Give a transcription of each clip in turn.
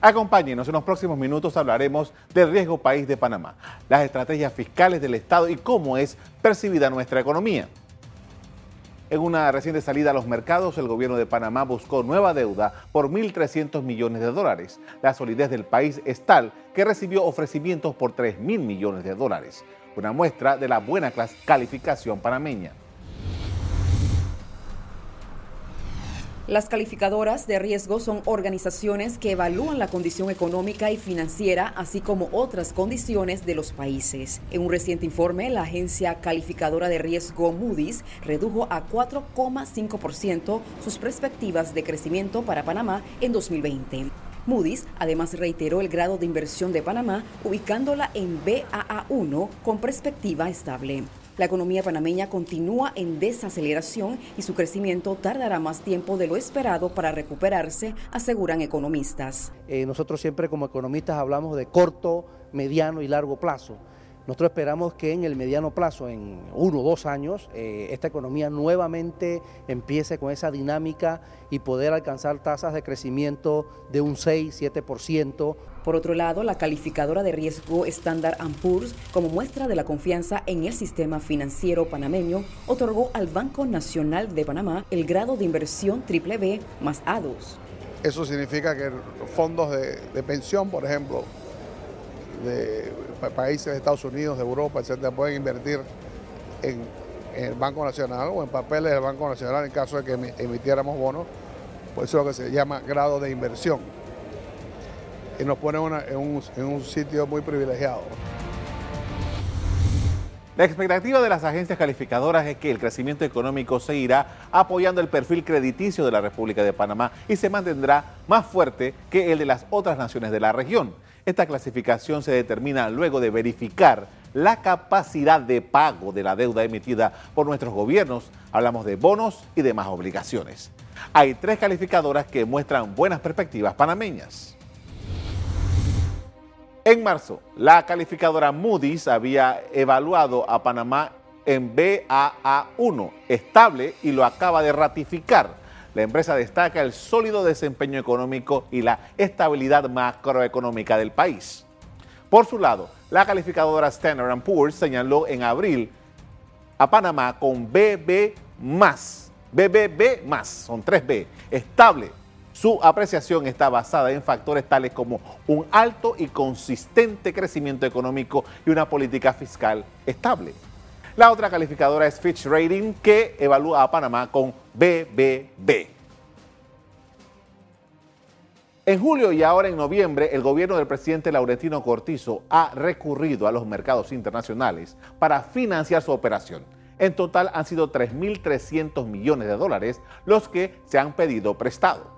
Acompáñenos, en los próximos minutos hablaremos del riesgo país de Panamá, las estrategias fiscales del Estado y cómo es percibida nuestra economía. En una reciente salida a los mercados, el gobierno de Panamá buscó nueva deuda por 1.300 millones de dólares. La solidez del país es tal que recibió ofrecimientos por 3.000 millones de dólares, una muestra de la buena calificación panameña. Las calificadoras de riesgo son organizaciones que evalúan la condición económica y financiera, así como otras condiciones de los países. En un reciente informe, la agencia calificadora de riesgo Moody's redujo a 4,5% sus perspectivas de crecimiento para Panamá en 2020. Moody's además reiteró el grado de inversión de Panamá, ubicándola en BAA1 con perspectiva estable. La economía panameña continúa en desaceleración y su crecimiento tardará más tiempo de lo esperado para recuperarse, aseguran economistas. Eh, nosotros siempre como economistas hablamos de corto, mediano y largo plazo. Nosotros esperamos que en el mediano plazo, en uno o dos años, eh, esta economía nuevamente empiece con esa dinámica y poder alcanzar tasas de crecimiento de un 6-7%. Por otro lado, la calificadora de riesgo Standard Poor's, como muestra de la confianza en el sistema financiero panameño, otorgó al Banco Nacional de Panamá el grado de inversión triple B más A2. Eso significa que fondos de, pensión, por ejemplo, de países de Estados Unidos, de Europa, etcétera, pueden invertir en, el Banco Nacional o en papeles del Banco Nacional en caso de que emitiéramos bonos, por eso es lo que se llama grado de inversión. Y nos pone en, un, en un sitio muy privilegiado. La expectativa de las agencias calificadoras es que el crecimiento económico seguirá apoyando el perfil crediticio de la República de Panamá y se mantendrá más fuerte que el de las otras naciones de la región. Esta clasificación se determina luego de verificar la capacidad de pago de la deuda emitida por nuestros gobiernos. Hablamos de bonos y demás obligaciones. Hay tres calificadoras que muestran buenas perspectivas panameñas. En marzo, la calificadora Moody's había evaluado a Panamá en BAA1, estable, y lo acaba de ratificar la empresa destaca el sólido desempeño económico y la estabilidad macroeconómica del país. Por su lado, la calificadora Standard Poor's señaló en abril a Panamá con BB BBB son 3B, estable. Su apreciación está basada en factores tales como un alto y consistente crecimiento económico y una política fiscal estable. La otra calificadora es Fitch Rating, que evalúa a Panamá con BBB. En julio y ahora en noviembre, el gobierno del presidente Laurentino Cortizo ha recurrido a los mercados internacionales para financiar su operación. En total han sido 3.300 millones de dólares los que se han pedido prestado.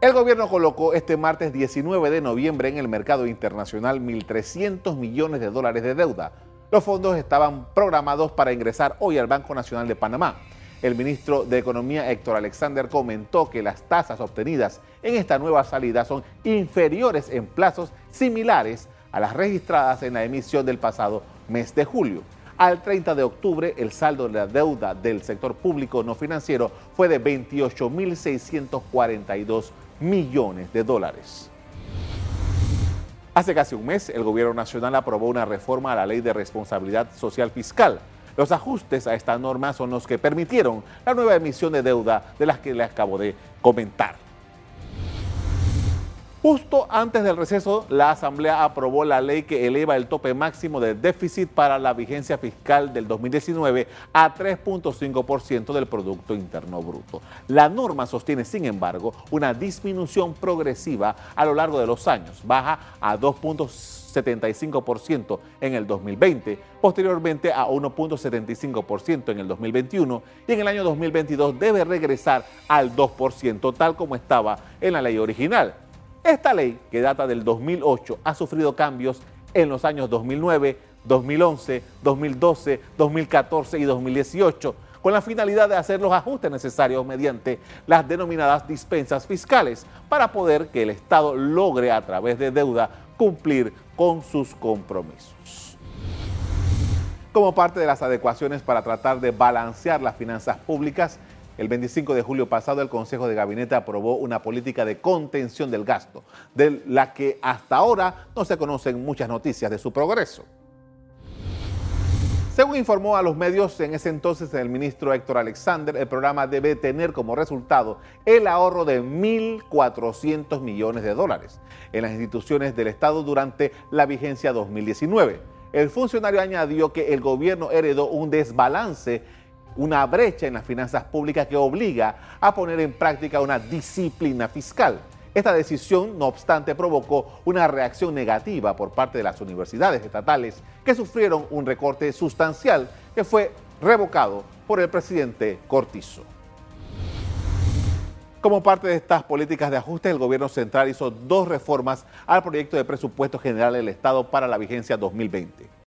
El gobierno colocó este martes 19 de noviembre en el mercado internacional 1.300 millones de dólares de deuda, los fondos estaban programados para ingresar hoy al Banco Nacional de Panamá. El ministro de Economía Héctor Alexander comentó que las tasas obtenidas en esta nueva salida son inferiores en plazos similares a las registradas en la emisión del pasado mes de julio. Al 30 de octubre, el saldo de la deuda del sector público no financiero fue de 28.642 millones de dólares. Hace casi un mes, el gobierno nacional aprobó una reforma a la ley de responsabilidad social fiscal. Los ajustes a esta norma son los que permitieron la nueva emisión de deuda de las que le acabo de comentar. Justo antes del receso, la Asamblea aprobó la ley que eleva el tope máximo de déficit para la vigencia fiscal del 2019 a 3.5% del Producto Interno Bruto. La norma sostiene, sin embargo, una disminución progresiva a lo largo de los años. Baja a 2.75% en el 2020, posteriormente a 1.75% en el 2021 y en el año 2022 debe regresar al 2%, tal como estaba en la ley original. Esta ley, que data del 2008, ha sufrido cambios en los años 2009, 2011, 2012, 2014 y 2018, con la finalidad de hacer los ajustes necesarios mediante las denominadas dispensas fiscales para poder que el Estado logre a través de deuda cumplir con sus compromisos. Como parte de las adecuaciones para tratar de balancear las finanzas públicas, El 25 de julio pasado el Consejo de Gabinete aprobó una política de contención del gasto, de la que hasta ahora no se conocen muchas noticias de su progreso. Según informó a los medios en ese entonces el ministro Héctor Alexander, el programa debe tener como resultado el ahorro de 1.400 millones de dólares en las instituciones del Estado durante la vigencia 2019. El funcionario añadió que el gobierno heredó un desbalance, una brecha en las finanzas públicas que obliga a poner en práctica una disciplina fiscal. Esta decisión, no obstante, provocó una reacción negativa por parte de las universidades estatales que sufrieron un recorte sustancial que fue revocado por el presidente Cortizo. Como parte de estas políticas de ajuste, el gobierno central hizo dos reformas al proyecto de presupuesto general del Estado para la vigencia 2020.